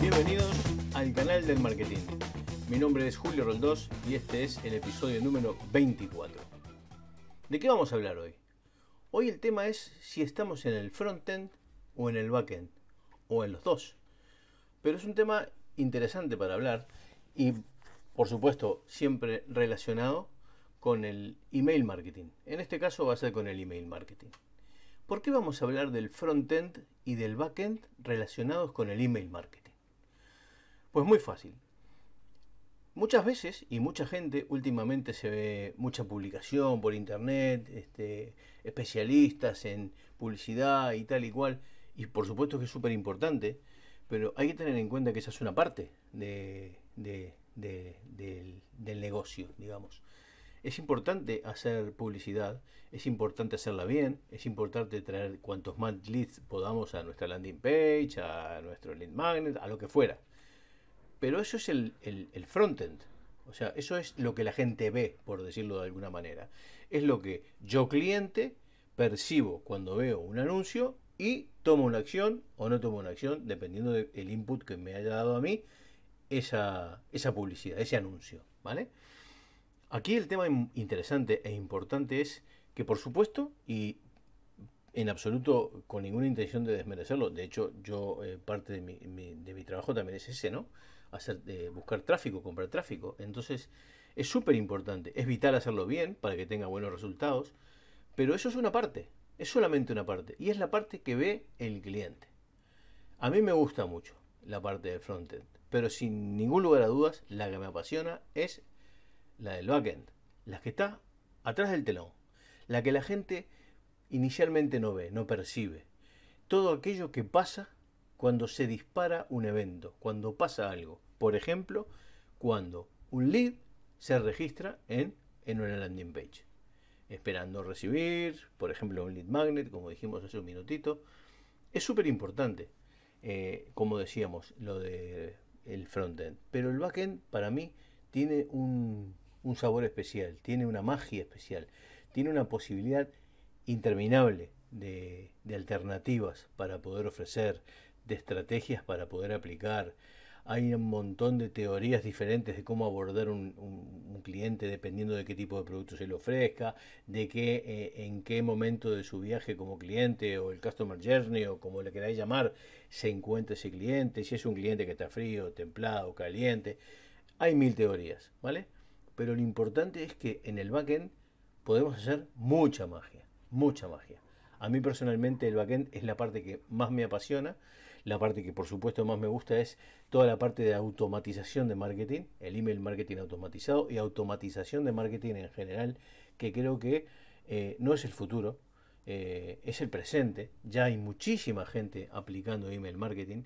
Bienvenidos al canal del marketing. Mi nombre es Julio Roldós y este es el episodio número 24. ¿De qué vamos a hablar hoy? Hoy el tema es si estamos en el frontend o en el backend, o en los dos. Pero es un tema interesante para hablar y, por supuesto, siempre relacionado con el email marketing. En este caso va a ser con el email marketing. ¿Por qué vamos a hablar del frontend y del backend relacionados con el email marketing? Pues muy fácil. Muchas veces y mucha gente últimamente se ve mucha publicación por internet, este, especialistas en publicidad y tal y cual, y por supuesto que es súper importante, pero hay que tener en cuenta que esa es una parte de, del, negocio, digamos. Es importante hacer publicidad, es importante hacerla bien, es importante traer cuantos más leads podamos a nuestra landing page, a nuestro lead magnet, a lo que fuera. Pero eso es el, el, el frontend. O sea, eso es lo que la gente ve, por decirlo de alguna manera. Es lo que yo cliente percibo cuando veo un anuncio y tomo una acción o no tomo una acción, dependiendo del input que me haya dado a mí esa, publicidad, ese anuncio. ¿Vale? Aquí el tema interesante e importante es que, por supuesto, y en absoluto con ninguna intención de desmerecerlo, de hecho, yo eh, parte de mi, de trabajo también es ese, ¿no? Hacer, eh, buscar tráfico, comprar tráfico. Entonces, es súper importante, es vital hacerlo bien para que tenga buenos resultados, pero eso es una parte, es solamente una parte, y es la parte que ve el cliente. A mí me gusta mucho la parte del frontend, pero sin ningún lugar a dudas, la que me apasiona es la del backend, la que está atrás del telón, la que la gente inicialmente no ve, no percibe. Todo aquello que pasa cuando se dispara un evento, cuando pasa algo. Por ejemplo, cuando un lead se registra en, en una landing page, esperando recibir, por ejemplo, un lead magnet, como dijimos hace un minutito. Es súper importante, eh, como decíamos, lo de el frontend. Pero el backend, para mí, tiene un, un sabor especial, tiene una magia especial, tiene una posibilidad interminable de, de, alternativas para poder ofrecer, de estrategias para poder aplicar. Hay un montón de teorías diferentes de cómo abordar un, cliente dependiendo de qué tipo de producto se le ofrezca, de qué, eh, en qué momento de su viaje como cliente o el customer journey o como le queráis llamar se encuentra ese cliente, si es un cliente que está frío, templado, caliente. Hay mil teorías, ¿vale? pero lo importante es que en el backend podemos hacer mucha magia, mucha magia. A mí personalmente el backend es la parte que más me apasiona, la parte que por supuesto más me gusta es toda la parte de automatización de marketing, el email marketing automatizado y automatización de marketing en general, que creo que eh, no es el futuro, eh, es el presente. Ya hay muchísima gente aplicando email marketing.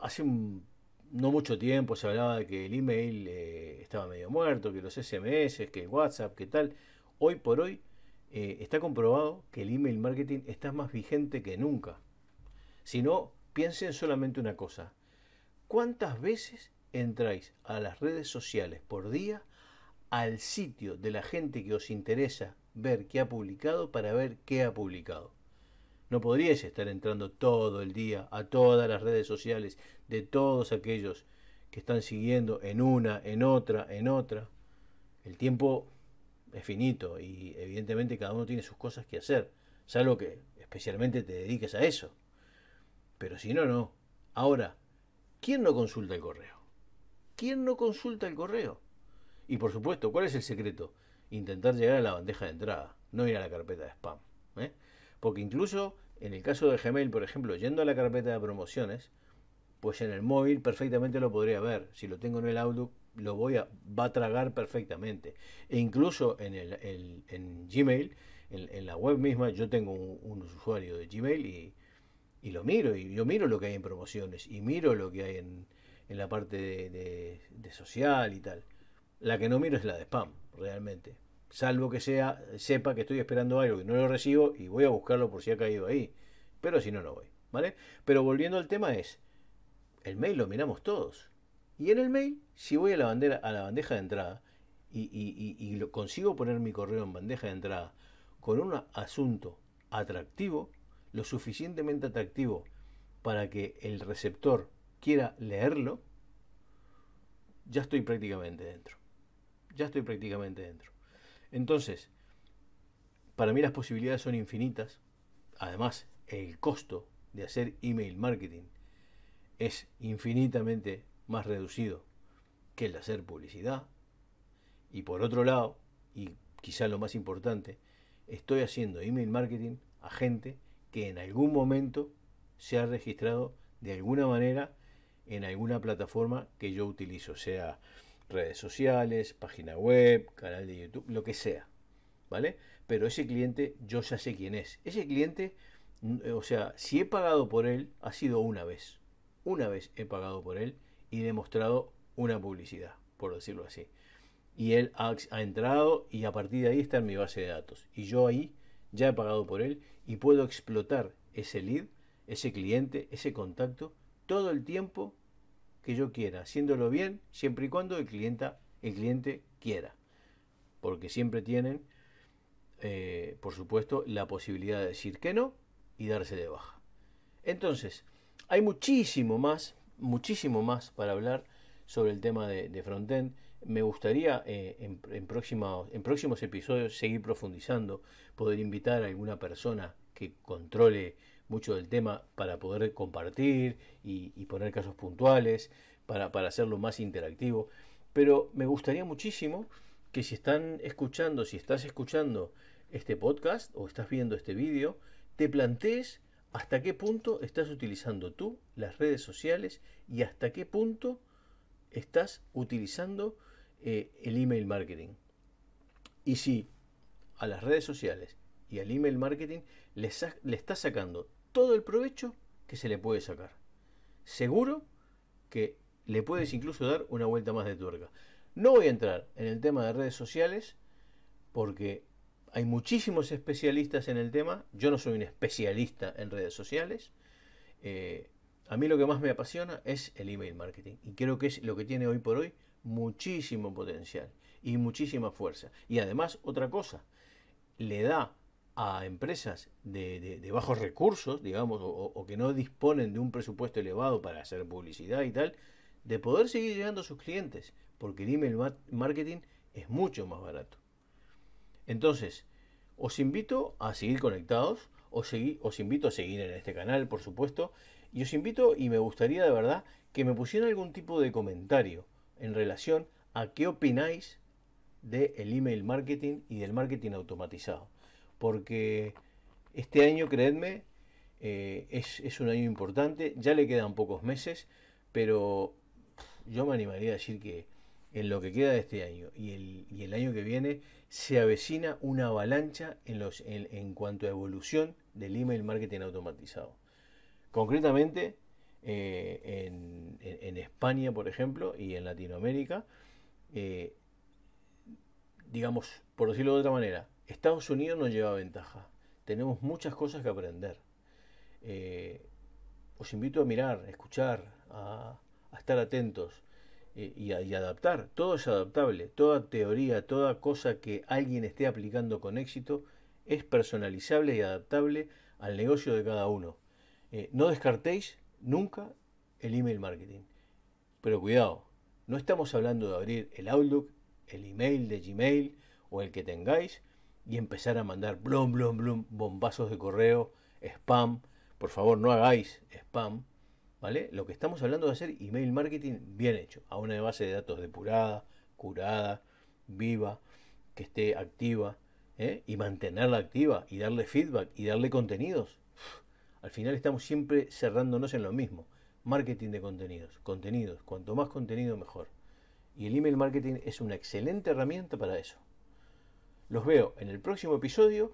Hace no mucho tiempo se hablaba de que el email eh, estaba medio muerto, que los SMS, que el WhatsApp, que tal. Hoy por hoy está comprobado que el email marketing está más vigente que nunca. Si no, piensen solamente una cosa. ¿Cuántas veces entráis a las redes sociales por día al sitio de la gente que os interesa ver qué ha publicado para ver qué ha publicado? No podríais estar entrando todo el día a todas las redes sociales de todos aquellos que están siguiendo en una, en otra, en otra. El tiempo es finito y evidentemente cada uno tiene sus cosas que hacer, salvo que especialmente te dediques a eso. Pero si no, no. Ahora, ¿quién no consulta el correo? ¿Quién no consulta el correo? Y por supuesto, ¿cuál es el secreto? Intentar llegar a la bandeja de entrada, no ir a la carpeta de spam. ¿eh? Porque incluso en el caso de Gmail, por ejemplo, yendo a la carpeta de promociones, pues en el móvil perfectamente lo podría ver. Si lo tengo en el Outlook, lo voy a, va a tragar perfectamente. E incluso en, el, el en Gmail, en, la web misma, yo tengo un, un usuario de Gmail y, y, lo miro. Y yo miro lo que hay en promociones y miro lo que hay en, en la parte de, de, social y tal. La que no miro es la de spam, realmente salvo que sea sepa que estoy esperando algo y no lo recibo y voy a buscarlo por si ha caído ahí. Pero si no, no voy. ¿Vale? Pero volviendo al tema es, el mail lo miramos todos. Y en el mail, si voy a la, bandera, a la bandeja de entrada y, lo, consigo poner mi correo en bandeja de entrada con un asunto atractivo, lo suficientemente atractivo para que el receptor quiera leerlo, ya estoy prácticamente dentro. Ya estoy prácticamente dentro. Entonces, para mí las posibilidades son infinitas. Además, el costo de hacer email marketing es infinitamente más reducido que el de hacer publicidad. Y por otro lado, y quizá lo más importante, estoy haciendo email marketing a gente que en algún momento se ha registrado de alguna manera en alguna plataforma que yo utilizo, sea redes sociales, página web, canal de YouTube, lo que sea. ¿Vale? Pero ese cliente yo ya sé quién es. Ese cliente, o sea, si he pagado por él, ha sido una vez. Una vez he pagado por él y he demostrado una publicidad, por decirlo así. Y él ha, ha entrado y a partir de ahí está en mi base de datos. Y yo ahí ya he pagado por él y puedo explotar ese lead, ese cliente, ese contacto todo el tiempo que yo quiera, haciéndolo bien, siempre y cuando el cliente, el cliente quiera. Porque siempre tienen, eh, por supuesto, la posibilidad de decir que no y darse de baja. Entonces, hay muchísimo más, muchísimo más para hablar sobre el tema de, de frontend. Me gustaría eh, en, en, próximos episodios seguir profundizando, poder invitar a alguna persona que controle mucho del tema para poder compartir y, poner casos puntuales, para, para, hacerlo más interactivo. Pero me gustaría muchísimo que si están escuchando, si estás escuchando este podcast o estás viendo este vídeo, te plantees hasta qué punto estás utilizando tú las redes sociales y hasta qué punto estás utilizando eh, el email marketing. Y si a las redes sociales y al email marketing le, le estás sacando todo el provecho que se le puede sacar. Seguro que le puedes incluso dar una vuelta más de tuerca. No voy a entrar en el tema de redes sociales porque hay muchísimos especialistas en el tema. Yo no soy un especialista en redes sociales. Eh, a mí lo que más me apasiona es el email marketing y creo que es lo que tiene hoy por hoy muchísimo potencial y muchísima fuerza. Y además, otra cosa, le da a empresas de, bajos recursos, digamos, o, que no disponen de un presupuesto elevado para hacer publicidad y tal, de poder seguir llegando a sus clientes, porque el email marketing es mucho más barato. Entonces, os invito a seguir conectados, os, os invito a seguir en este canal, por supuesto, y os invito y me gustaría de verdad que me pusieran algún tipo de comentario en relación a qué opináis del email marketing y del marketing automatizado porque este año, creedme, eh, es, un año importante, ya le quedan pocos meses, pero yo me animaría a decir que en lo que queda de este año y el, año que viene se avecina una avalancha en, los, en, cuanto a evolución del email marketing automatizado. Concretamente, eh, en, España, por ejemplo, y en Latinoamérica, eh, digamos, por decirlo de otra manera, Estados Unidos nos lleva ventaja. Tenemos muchas cosas que aprender. Eh, os invito a mirar, a escuchar, a, estar atentos eh, y, a, adaptar. Todo es adaptable. Toda teoría, toda cosa que alguien esté aplicando con éxito es personalizable y adaptable al negocio de cada uno. Eh, no descartéis nunca el email marketing. Pero cuidado, no estamos hablando de abrir el Outlook, el email de Gmail o el que tengáis y empezar a mandar blum, blum, blum, bombazos de correo, spam. Por favor, no hagáis spam. ¿Vale? Lo que estamos hablando de hacer email marketing bien hecho, a una base de datos depurada, curada, viva, que esté activa, ¿eh? y mantenerla activa, y darle feedback, y darle contenidos. Al final estamos siempre cerrándonos en lo mismo. Marketing de contenidos, contenidos, cuanto más contenido mejor. Y el email marketing es una excelente herramienta para eso. Los veo en el próximo episodio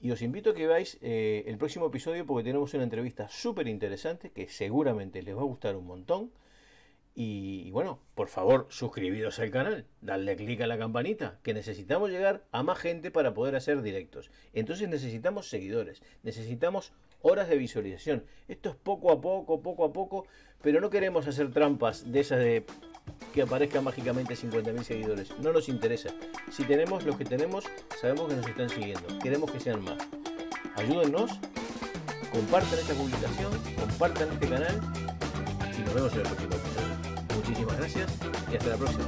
y os invito a que veáis eh, el próximo episodio porque tenemos una entrevista súper interesante que seguramente les va a gustar un montón. Y, bueno, por favor, suscribiros al canal, dadle clic a la campanita, que necesitamos llegar a más gente para poder hacer directos. Entonces necesitamos seguidores, necesitamos horas de visualización. Esto es poco a poco, poco a poco, pero no queremos hacer trampas de esas de que aparezca mágicamente 50.000 seguidores. No nos interesa. Si tenemos los que tenemos, sabemos que nos están siguiendo. Queremos que sean más. Ayúdennos, compartan esta publicación, compartan este canal y nos vemos en el próximo episodio. Muchísimas gracias y hasta la próxima.